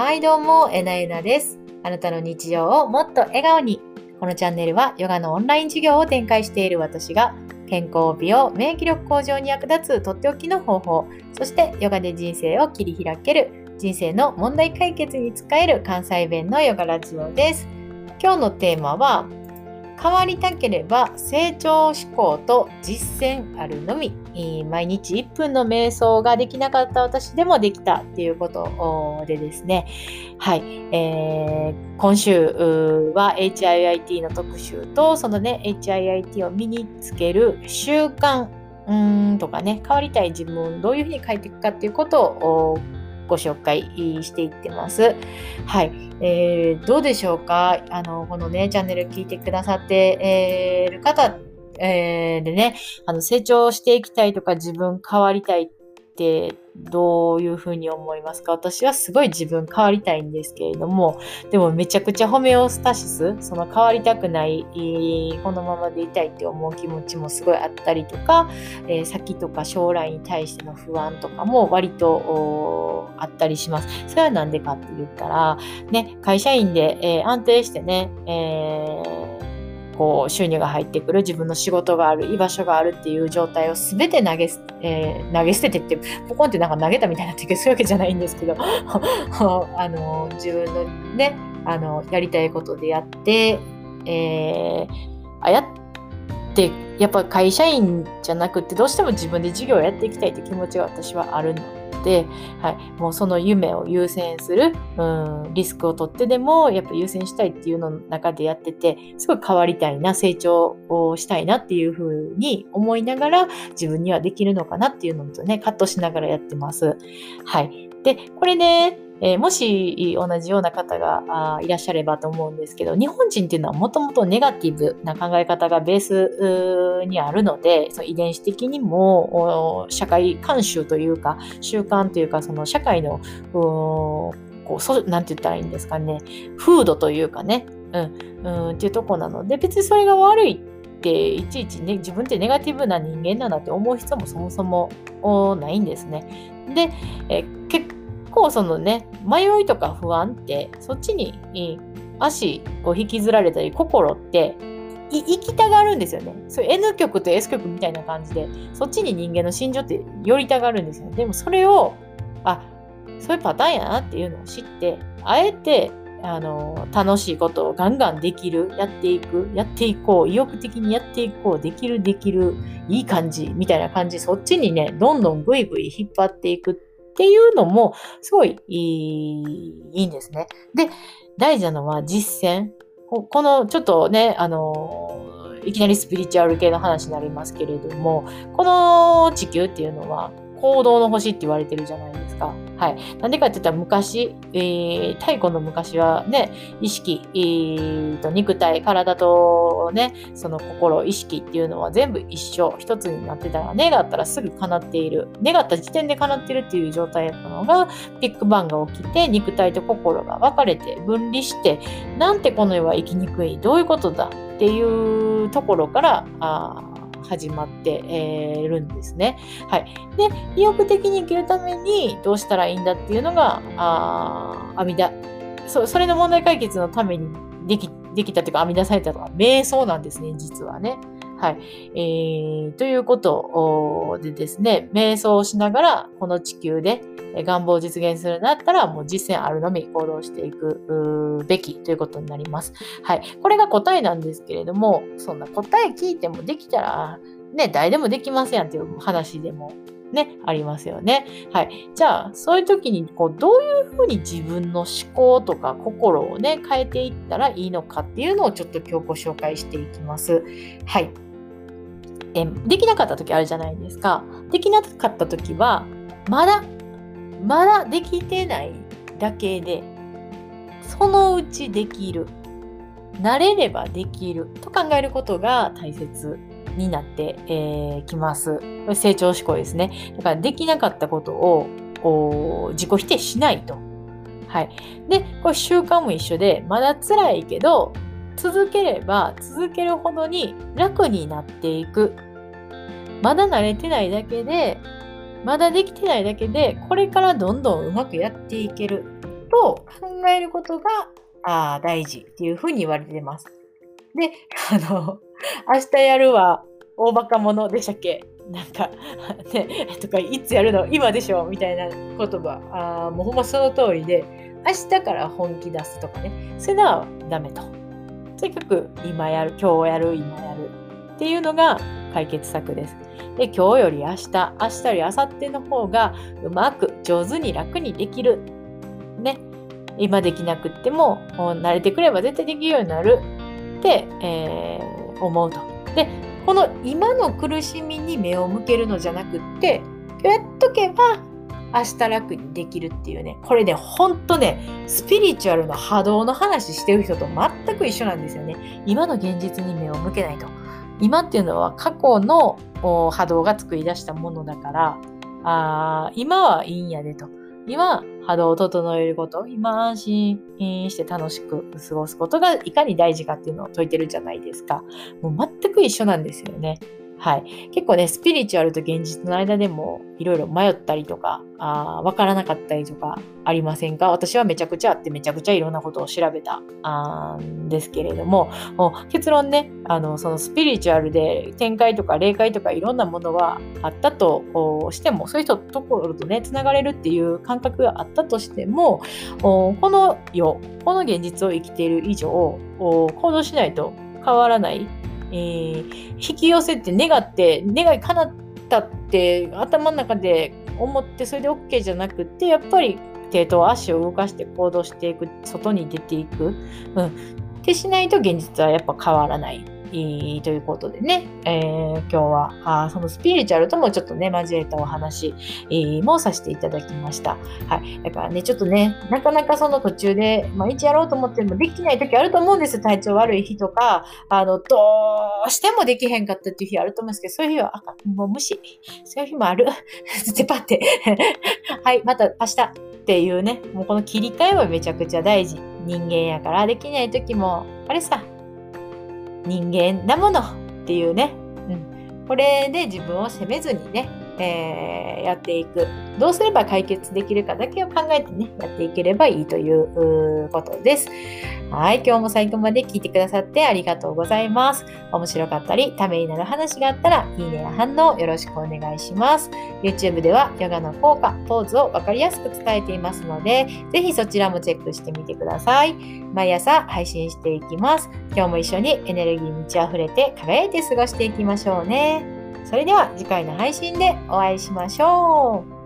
はい、どうも、えなえなです。あなたの日常をもっと笑顔に。このチャンネルはヨガのオンライン授業を展開している私が健康、美容、免疫力向上に役立つとっておきの方法、そしてヨガで人生を切り開ける人生の問題解決に使える関西弁のヨガラジオです。今日のテーマは変わりたければ成長志向と実践あるのみ。毎日1分の瞑想ができなかった私でもできたっていうことでですね。はい。えー、今週は HIIT の特集と、そのね、HIIT を身につける習慣うんとかね、変わりたい自分どういうふうに変えていくかっていうことをご紹介していってます。はい。えー、どうでしょうか？あの、このね、チャンネル聞いてくださっている方、えー、でね、あの、成長していきたいとか自分変わりたいってどういうふうに思いますか？私はすごい自分変わりたいんですけれども、でもめちゃくちゃホメオスタシス、その変わりたくない、このままでいたいって思う気持ちもすごいあったりとか、えー、先とか将来に対しての不安とかも割とあったりします。それはなんでかって言ったら、ね、会社員で、えー、安定してね、えーこう収入が入ってくる自分の仕事がある居場所があるっていう状態を全て投げ,、えー、投げ捨ててってポコンってなんか投げたみたいなってそういうわけじゃないんですけど あの自分のねあのやりたいことでやって、えー、あやってやっぱ会社員じゃなくってどうしても自分で事業をやっていきたいって気持ちが私はあるの。で、はい、もうその夢を優先する、うん、リスクを取ってでもやっぱ優先したいっていうの中でやっててすごい変わりたいな成長をしたいなっていうふうに思いながら自分にはできるのかなっていうのとねカットしながらやってます。はい、でこれねえー、もし同じような方がいらっしゃればと思うんですけど、日本人っていうのはもともとネガティブな考え方がベースにあるので、その遺伝子的にも社会慣習というか、習慣というか、その社会の、こう、そなんて言ったらいいんですかね、風土というかね、うん、うんっていうとこなので、別にそれが悪いっていちいちね自分ってネガティブな人間だなって思う必要もそもそもないんですね。で、え結構そのね、迷いとか不安って、そっちに足を引きずられたり、心って行きたがるんですよね。そう N 曲と S 曲みたいな感じで、そっちに人間の心情って寄りたがるんですよね。でもそれを、あ、そういうパターンやなっていうのを知って、あえて、あの、楽しいことをガンガンできる、やっていく、やっていこう、意欲的にやっていこう、できる、できる、いい感じ、みたいな感じ、そっちにね、どんどんぐいぐい引っ張っていくっていうのも、すごいいいんですね。で、大事なのは実践。この、ちょっとね、あの、いきなりスピリチュアル系の話になりますけれども、この地球っていうのは行動の星って言われてるじゃないですか。はい。なんでかって言ったら昔、えー、太古の昔はね、意識、えー、と肉体、体とね、その心、意識っていうのは全部一緒、一つになってたら、願ったらすぐ叶っている。願った時点で叶ってるっていう状態だったのが、ビッグバンが起きて、肉体と心が分かれて、分離して、なんてこの世は生きにくい、どういうことだっていうところから、あ始まってえいるんですね。はい。で、意欲的に生きるためにどうしたらいいんだっていうのが、あ阿弥陀そ、それの問題解決のためにできできたというか編み出されたのは瞑想なんですね、実はね。はい。えー、ということでですね、瞑想をしながら、この地球で願望を実現するんだったら、もう実践あるのみ行動していくべきということになります。はい。これが答えなんですけれども、そんな答え聞いてもできたら、ね、誰でもできますやんっていう話でもね、ありますよね。はい。じゃあ、そういう時に、こう、どういうふうに自分の思考とか心をね、変えていったらいいのかっていうのをちょっと今日ご紹介していきます。はい。えできなかった時あるじゃないですか。できなかった時は、まだ、まだできてないだけで、そのうちできる。慣れればできると考えることが大切になって、えー、きます。成長志向ですね。だからできなかったことを自己否定しないと。はい。で、これ習慣も一緒で、まだ辛いけど、続ければ続けるほどに楽になっていく。まだ慣れてないだけで、まだできてないだけで、これからどんどんうまくやっていける。と考えることがあ大事っていうふうに言われてます。で、あの、明日やるは大バカ者でしたっけ？なんか、ね、とか、いつやるの？今でしょ？みたいな言葉。あもうほんまその通りで、明日から本気出すとかね、そういうのはダメと。とにかく今やる、今日やる、今やるっていうのが解決策です。で、今日より明日、明日より明後日の方がうまく上手に楽にできる。ね。今できなくっても、慣れてくれば絶対できるようになるって、えー、思うと。で、この今の苦しみに目を向けるのじゃなくってやっとけば明日楽にできるっていうねこれねほんとねスピリチュアルの波動の話してる人と全く一緒なんですよね今の現実に目を向けないと今っていうのは過去の波動が作り出したものだからあ今はいいんやでと今波動を整えること、今安心して楽しく過ごすことがいかに大事かっていうのを説いてるじゃないですか。もう全く一緒なんですよね。はい。結構ね、スピリチュアルと現実の間でもいろいろ迷ったりとか、あわからなかったりとかありませんか？私はめちゃくちゃあってめちゃくちゃいろんなことを調べたあんですけれども、も結論ね、あの、そのスピリチュアルで展開とか霊界とかいろんなものはあったとしても、そういう人ところとね、つながれるっていう感覚があったとしても、この世、この現実を生きている以上、行動しないと変わらないえー、引き寄せて願って願い叶ったって頭の中で思ってそれで OK じゃなくてやっぱり手と足を動かして行動していく外に出ていく、うん、ってしないと現実はやっぱ変わらない。ということでね、えー、今日はあそのスピリチュアルともちょっとね、交えたお話、もさせていただきました。はい。だからね、ちょっとね、なかなかその途中で、毎日やろうと思ってもできない時あると思うんですよ。体調悪い日とか、あの、どうしてもできへんかったっていう日あると思うんですけど、そういう日は、あ、もう無視。そういう日もある。つってパって。はい、また明日っていうね、もうこの切り替えはめちゃくちゃ大事。人間やからできない時も、あれさ、人間なものっていうね、うん、これで自分を責めずにね、えー、やっていく。どうすれば解決できるかだけを考えてね、やっていければいいということです。はい、今日も最後まで聞いてくださってありがとうございます。面白かったり、ためになる話があったら、いいねや反応よろしくお願いします。YouTube ではヨガの効果、ポーズをわかりやすく伝えていますので、ぜひそちらもチェックしてみてください。毎朝配信していきます。今日も一緒にエネルギー満ち溢れて輝いて過ごしていきましょうね。それでは次回の配信でお会いしましょう。